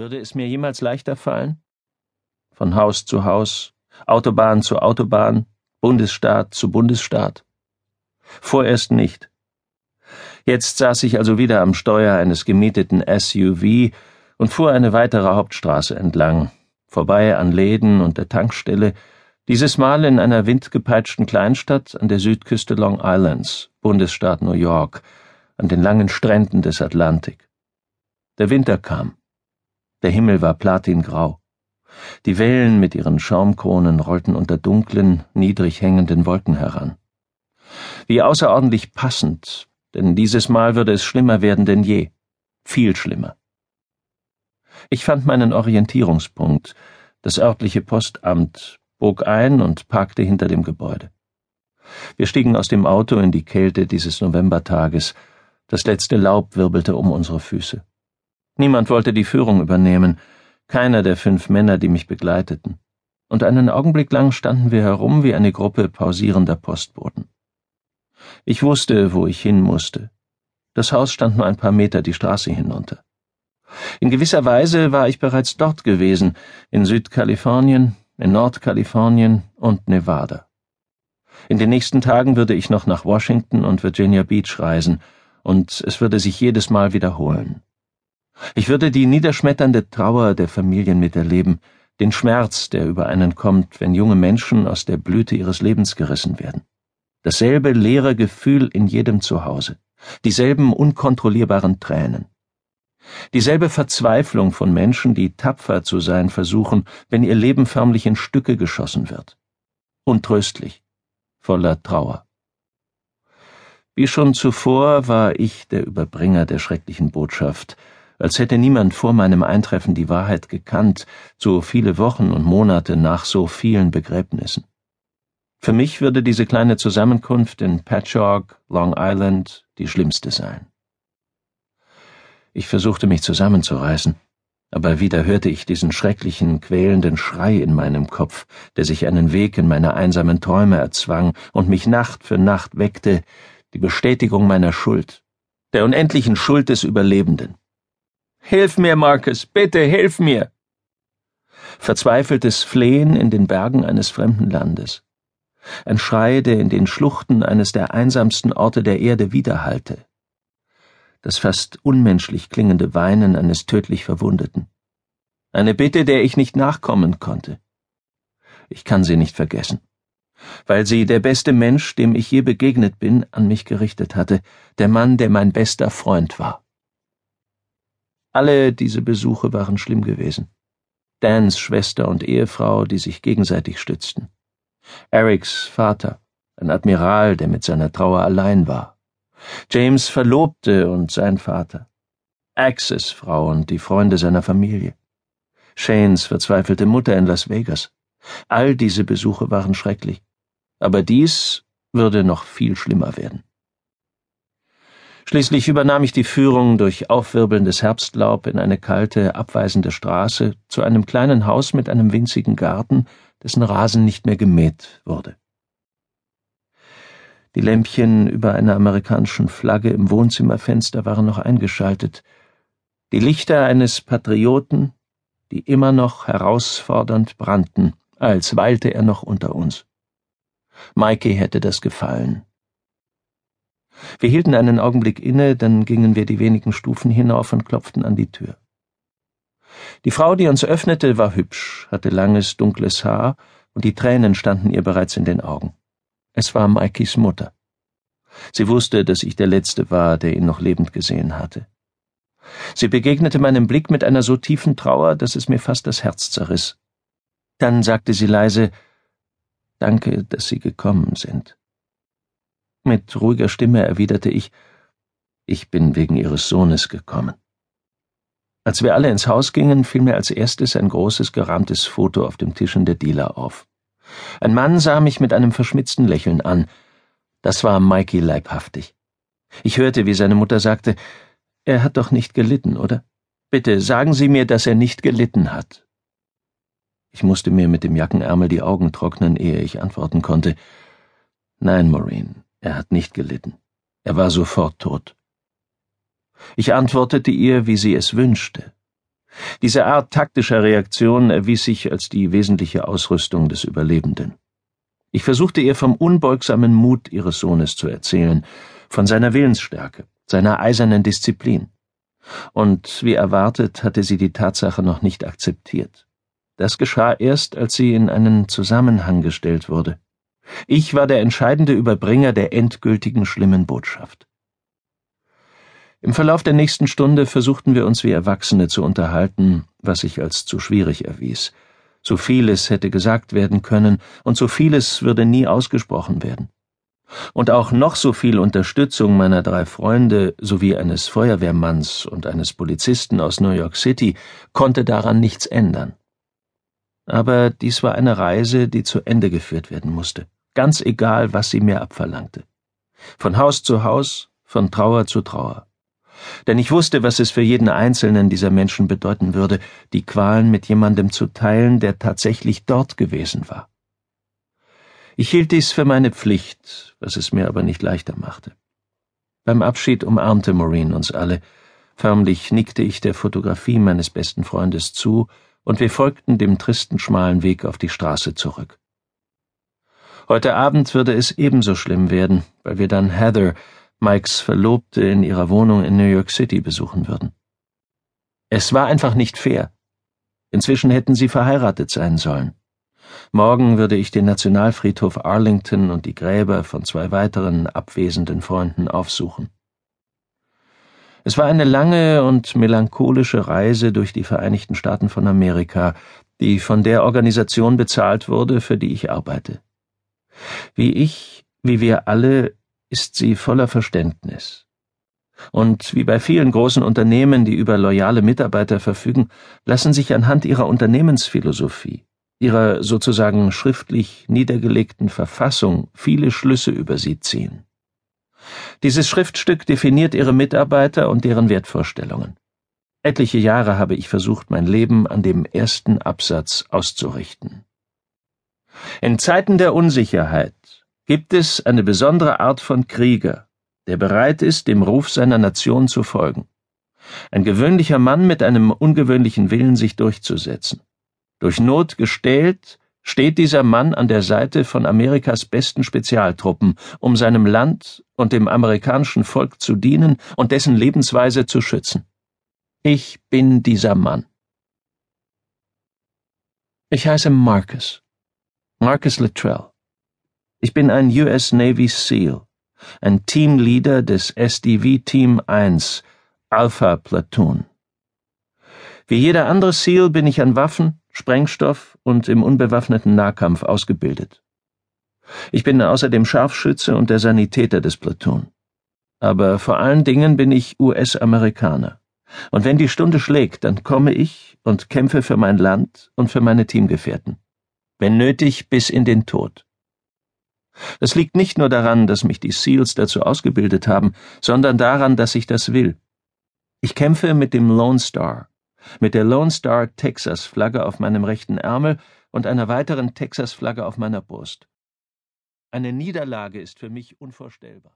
Würde es mir jemals leichter fallen? Von Haus zu Haus, Autobahn zu Autobahn, Bundesstaat zu Bundesstaat? Vorerst nicht. Jetzt saß ich also wieder am Steuer eines gemieteten SUV und fuhr eine weitere Hauptstraße entlang, vorbei an Läden und der Tankstelle, dieses Mal in einer windgepeitschten Kleinstadt an der Südküste Long Islands, Bundesstaat New York, an den langen Stränden des Atlantik. Der Winter kam. Der Himmel war platingrau. Die Wellen mit ihren Schaumkronen rollten unter dunklen, niedrig hängenden Wolken heran. Wie außerordentlich passend, denn dieses Mal würde es schlimmer werden denn je. Viel schlimmer. Ich fand meinen Orientierungspunkt, das örtliche Postamt, bog ein und parkte hinter dem Gebäude. Wir stiegen aus dem Auto in die Kälte dieses Novembertages, das letzte Laub wirbelte um unsere Füße. Niemand wollte die Führung übernehmen, keiner der fünf Männer, die mich begleiteten, und einen Augenblick lang standen wir herum wie eine Gruppe pausierender Postboten. Ich wusste, wo ich hin musste. Das Haus stand nur ein paar Meter die Straße hinunter. In gewisser Weise war ich bereits dort gewesen, in Südkalifornien, in Nordkalifornien und Nevada. In den nächsten Tagen würde ich noch nach Washington und Virginia Beach reisen, und es würde sich jedes Mal wiederholen. Ich würde die niederschmetternde Trauer der Familien miterleben, den Schmerz, der über einen kommt, wenn junge Menschen aus der Blüte ihres Lebens gerissen werden. Dasselbe leere Gefühl in jedem Zuhause, dieselben unkontrollierbaren Tränen. Dieselbe Verzweiflung von Menschen, die tapfer zu sein versuchen, wenn ihr Leben förmlich in Stücke geschossen wird. Untröstlich, voller Trauer. Wie schon zuvor war ich der Überbringer der schrecklichen Botschaft, als hätte niemand vor meinem Eintreffen die Wahrheit gekannt, so viele Wochen und Monate nach so vielen Begräbnissen. Für mich würde diese kleine Zusammenkunft in Patchogue, Long Island, die schlimmste sein. Ich versuchte mich zusammenzureißen, aber wieder hörte ich diesen schrecklichen, quälenden Schrei in meinem Kopf, der sich einen Weg in meine einsamen Träume erzwang und mich Nacht für Nacht weckte, die Bestätigung meiner Schuld, der unendlichen Schuld des Überlebenden. Hilf mir, Marcus, bitte hilf mir! Verzweifeltes Flehen in den Bergen eines fremden Landes. Ein Schrei, der in den Schluchten eines der einsamsten Orte der Erde widerhallte. Das fast unmenschlich klingende Weinen eines tödlich Verwundeten. Eine Bitte, der ich nicht nachkommen konnte. Ich kann sie nicht vergessen weil sie der beste Mensch, dem ich je begegnet bin, an mich gerichtet hatte, der Mann, der mein bester Freund war. Alle diese Besuche waren schlimm gewesen. Dans Schwester und Ehefrau, die sich gegenseitig stützten. Erics Vater, ein Admiral, der mit seiner Trauer allein war. James Verlobte und sein Vater. Axes Frau und die Freunde seiner Familie. Shanes verzweifelte Mutter in Las Vegas. All diese Besuche waren schrecklich. Aber dies würde noch viel schlimmer werden. Schließlich übernahm ich die Führung durch aufwirbelndes Herbstlaub in eine kalte, abweisende Straße zu einem kleinen Haus mit einem winzigen Garten, dessen Rasen nicht mehr gemäht wurde. Die Lämpchen über einer amerikanischen Flagge im Wohnzimmerfenster waren noch eingeschaltet, die Lichter eines Patrioten, die immer noch herausfordernd brannten, als weilte er noch unter uns. Mikey hätte das gefallen. Wir hielten einen Augenblick inne, dann gingen wir die wenigen Stufen hinauf und klopften an die Tür. Die Frau, die uns öffnete, war hübsch, hatte langes, dunkles Haar, und die Tränen standen ihr bereits in den Augen. Es war Mikeys Mutter. Sie wusste, dass ich der Letzte war, der ihn noch lebend gesehen hatte. Sie begegnete meinem Blick mit einer so tiefen Trauer, dass es mir fast das Herz zerriss. Dann sagte sie leise Danke, dass Sie gekommen sind. Mit ruhiger Stimme erwiderte ich Ich bin wegen Ihres Sohnes gekommen. Als wir alle ins Haus gingen, fiel mir als erstes ein großes gerahmtes Foto auf dem Tisch in der Dealer auf. Ein Mann sah mich mit einem verschmitzten Lächeln an. Das war Mikey leibhaftig. Ich hörte, wie seine Mutter sagte, er hat doch nicht gelitten, oder? Bitte sagen Sie mir, dass er nicht gelitten hat. Ich musste mir mit dem Jackenärmel die Augen trocknen, ehe ich antworten konnte. Nein, Maureen, er hat nicht gelitten. Er war sofort tot. Ich antwortete ihr, wie sie es wünschte. Diese Art taktischer Reaktion erwies sich als die wesentliche Ausrüstung des Überlebenden. Ich versuchte ihr vom unbeugsamen Mut ihres Sohnes zu erzählen, von seiner Willensstärke, seiner eisernen Disziplin. Und wie erwartet hatte sie die Tatsache noch nicht akzeptiert. Das geschah erst, als sie in einen Zusammenhang gestellt wurde. Ich war der entscheidende Überbringer der endgültigen schlimmen Botschaft. Im Verlauf der nächsten Stunde versuchten wir uns wie Erwachsene zu unterhalten, was sich als zu schwierig erwies. So vieles hätte gesagt werden können, und so vieles würde nie ausgesprochen werden. Und auch noch so viel Unterstützung meiner drei Freunde sowie eines Feuerwehrmanns und eines Polizisten aus New York City konnte daran nichts ändern. Aber dies war eine Reise, die zu Ende geführt werden musste, ganz egal, was sie mir abverlangte. Von Haus zu Haus, von Trauer zu Trauer denn ich wusste, was es für jeden einzelnen dieser Menschen bedeuten würde, die Qualen mit jemandem zu teilen, der tatsächlich dort gewesen war. Ich hielt dies für meine Pflicht, was es mir aber nicht leichter machte. Beim Abschied umarmte Maureen uns alle, förmlich nickte ich der Fotografie meines besten Freundes zu, und wir folgten dem tristen schmalen Weg auf die Straße zurück. Heute Abend würde es ebenso schlimm werden, weil wir dann Heather, Mikes Verlobte in ihrer Wohnung in New York City besuchen würden. Es war einfach nicht fair. Inzwischen hätten sie verheiratet sein sollen. Morgen würde ich den Nationalfriedhof Arlington und die Gräber von zwei weiteren abwesenden Freunden aufsuchen. Es war eine lange und melancholische Reise durch die Vereinigten Staaten von Amerika, die von der Organisation bezahlt wurde, für die ich arbeite. Wie ich, wie wir alle, ist sie voller Verständnis. Und wie bei vielen großen Unternehmen, die über loyale Mitarbeiter verfügen, lassen sich anhand ihrer Unternehmensphilosophie, ihrer sozusagen schriftlich niedergelegten Verfassung viele Schlüsse über sie ziehen. Dieses Schriftstück definiert ihre Mitarbeiter und deren Wertvorstellungen. Etliche Jahre habe ich versucht, mein Leben an dem ersten Absatz auszurichten. In Zeiten der Unsicherheit gibt es eine besondere Art von Krieger, der bereit ist, dem Ruf seiner Nation zu folgen. Ein gewöhnlicher Mann mit einem ungewöhnlichen Willen, sich durchzusetzen. Durch Not gestählt, steht dieser Mann an der Seite von Amerikas besten Spezialtruppen, um seinem Land und dem amerikanischen Volk zu dienen und dessen Lebensweise zu schützen. Ich bin dieser Mann. Ich heiße Marcus. Marcus Luttrell. Ich bin ein US Navy SEAL, ein Teamleader des SDV Team 1, Alpha Platoon. Wie jeder andere SEAL bin ich an Waffen, Sprengstoff und im unbewaffneten Nahkampf ausgebildet. Ich bin außerdem Scharfschütze und der Sanitäter des Platoon. Aber vor allen Dingen bin ich US-Amerikaner. Und wenn die Stunde schlägt, dann komme ich und kämpfe für mein Land und für meine Teamgefährten. Wenn nötig, bis in den Tod. Es liegt nicht nur daran, dass mich die SEALs dazu ausgebildet haben, sondern daran, dass ich das will. Ich kämpfe mit dem Lone Star, mit der Lone Star Texas Flagge auf meinem rechten Ärmel und einer weiteren Texas Flagge auf meiner Brust. Eine Niederlage ist für mich unvorstellbar.